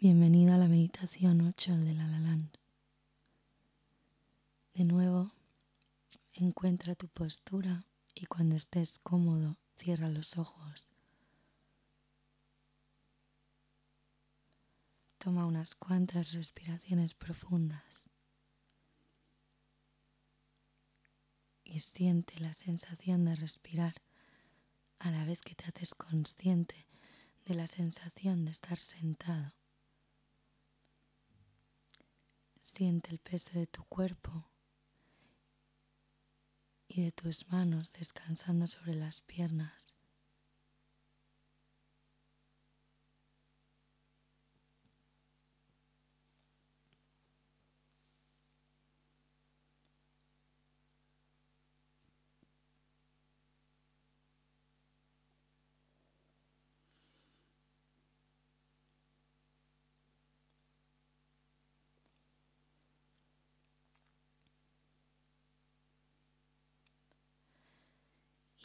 Bienvenido a la meditación 8 de la Laland. De nuevo, encuentra tu postura y cuando estés cómodo, cierra los ojos. Toma unas cuantas respiraciones profundas y siente la sensación de respirar a la vez que te haces consciente de la sensación de estar sentado. Siente el peso de tu cuerpo y de tus manos descansando sobre las piernas.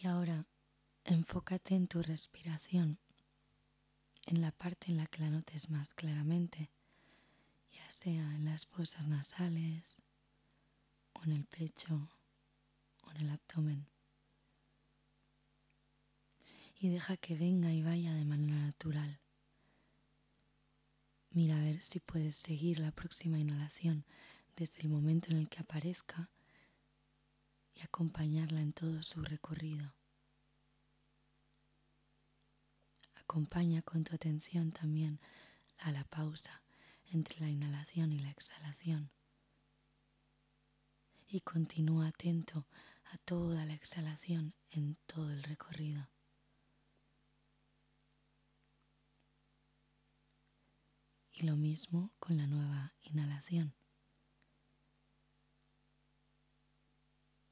Y ahora enfócate en tu respiración, en la parte en la que la notes más claramente, ya sea en las fosas nasales, o en el pecho, o en el abdomen. Y deja que venga y vaya de manera natural. Mira a ver si puedes seguir la próxima inhalación desde el momento en el que aparezca y acompañarla en todo su recorrido. Acompaña con tu atención también a la pausa entre la inhalación y la exhalación. Y continúa atento a toda la exhalación en todo el recorrido. Y lo mismo con la nueva inhalación.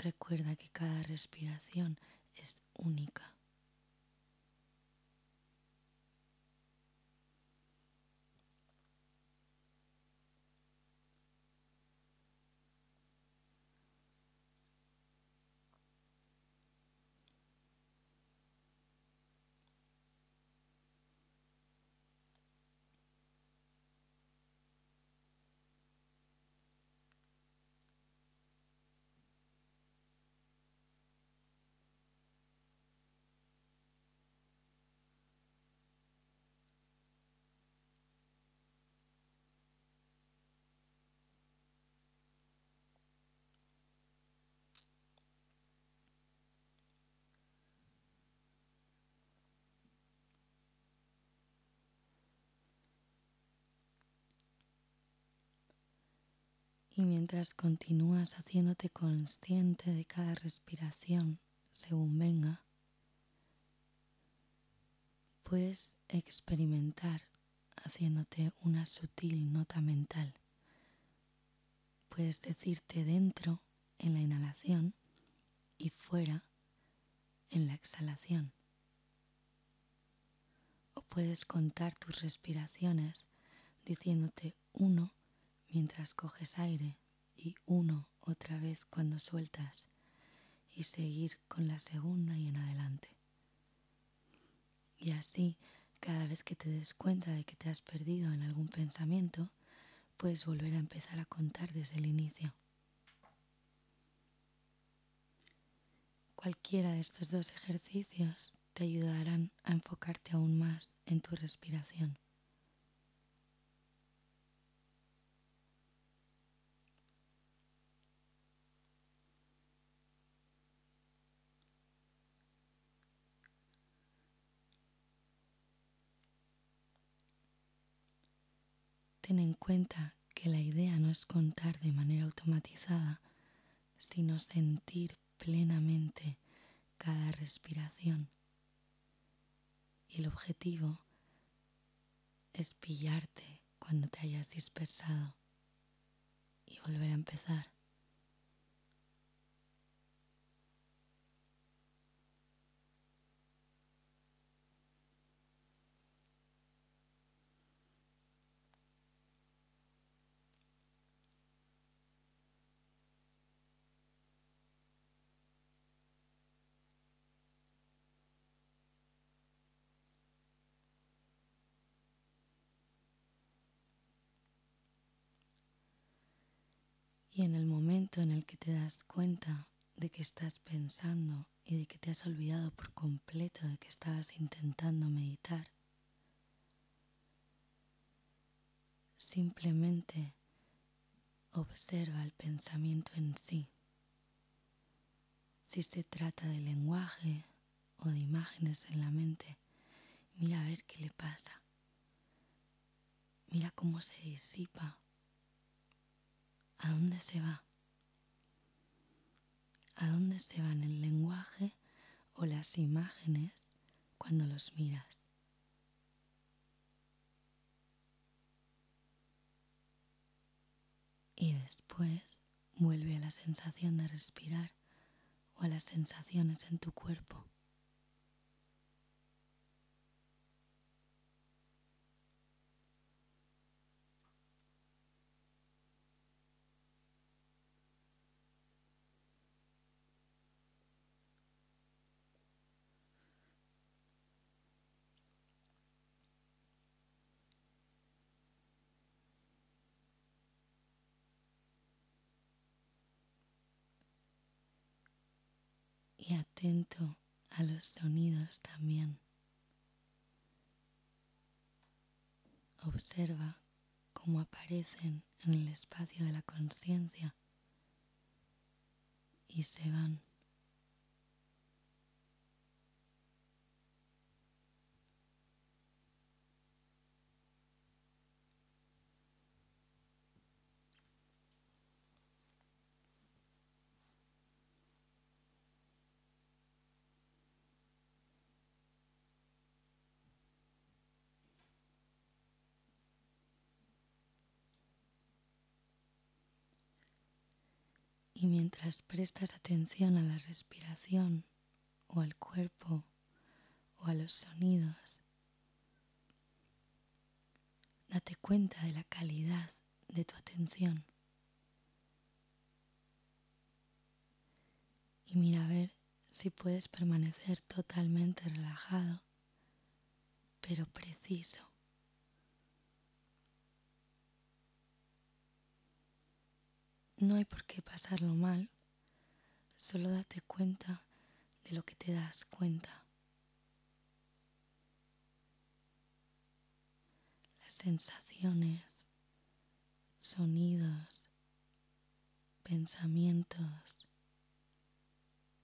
Recuerda que cada respiración es única. Y mientras continúas haciéndote consciente de cada respiración según venga, puedes experimentar haciéndote una sutil nota mental. Puedes decirte dentro en la inhalación y fuera en la exhalación. O puedes contar tus respiraciones diciéndote uno mientras coges aire y uno otra vez cuando sueltas y seguir con la segunda y en adelante. Y así, cada vez que te des cuenta de que te has perdido en algún pensamiento, puedes volver a empezar a contar desde el inicio. Cualquiera de estos dos ejercicios te ayudarán a enfocarte aún más en tu respiración. Ten en cuenta que la idea no es contar de manera automatizada, sino sentir plenamente cada respiración. Y el objetivo es pillarte cuando te hayas dispersado y volver a empezar. Y en el momento en el que te das cuenta de que estás pensando y de que te has olvidado por completo de que estabas intentando meditar, simplemente observa el pensamiento en sí. Si se trata de lenguaje o de imágenes en la mente, mira a ver qué le pasa. Mira cómo se disipa. ¿A dónde se va? ¿A dónde se van el lenguaje o las imágenes cuando los miras? Y después vuelve a la sensación de respirar o a las sensaciones en tu cuerpo. Atento a los sonidos también. Observa cómo aparecen en el espacio de la conciencia y se van. Y mientras prestas atención a la respiración o al cuerpo o a los sonidos, date cuenta de la calidad de tu atención. Y mira a ver si puedes permanecer totalmente relajado, pero preciso. No hay por qué pasarlo mal, solo date cuenta de lo que te das cuenta. Las sensaciones, sonidos, pensamientos,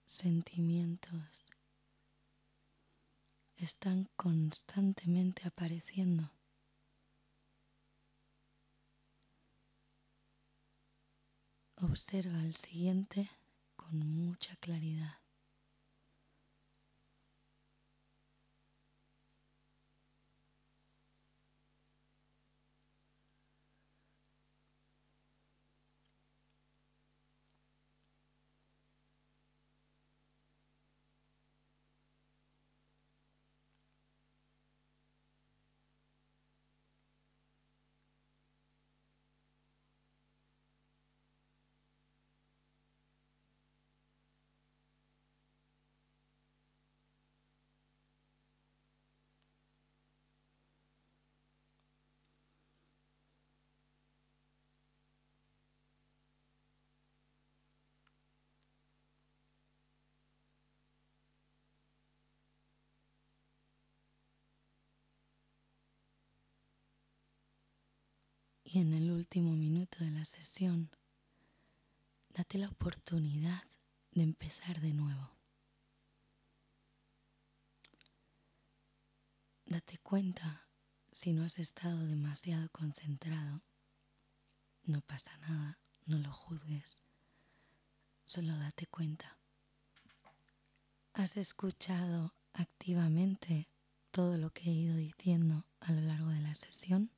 sentimientos están constantemente apareciendo. Observa el siguiente con mucha claridad. Y en el último minuto de la sesión, date la oportunidad de empezar de nuevo. Date cuenta si no has estado demasiado concentrado. No pasa nada, no lo juzgues, solo date cuenta. ¿Has escuchado activamente todo lo que he ido diciendo a lo largo de la sesión?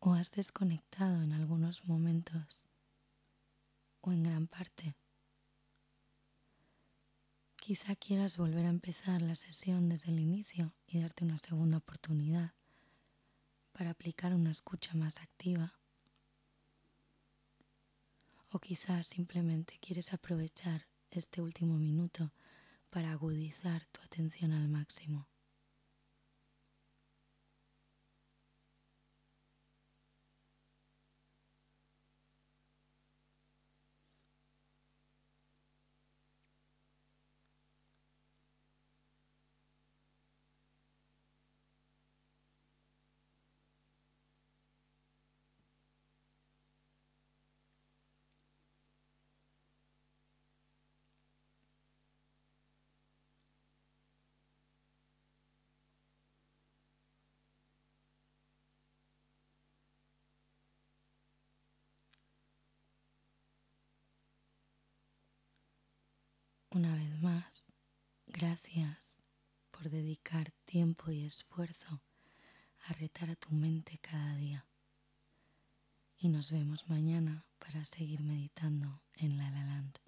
O has desconectado en algunos momentos o en gran parte. Quizá quieras volver a empezar la sesión desde el inicio y darte una segunda oportunidad para aplicar una escucha más activa. O quizás simplemente quieres aprovechar este último minuto para agudizar tu atención al máximo. Una vez más, gracias por dedicar tiempo y esfuerzo a retar a tu mente cada día. Y nos vemos mañana para seguir meditando en La La Land.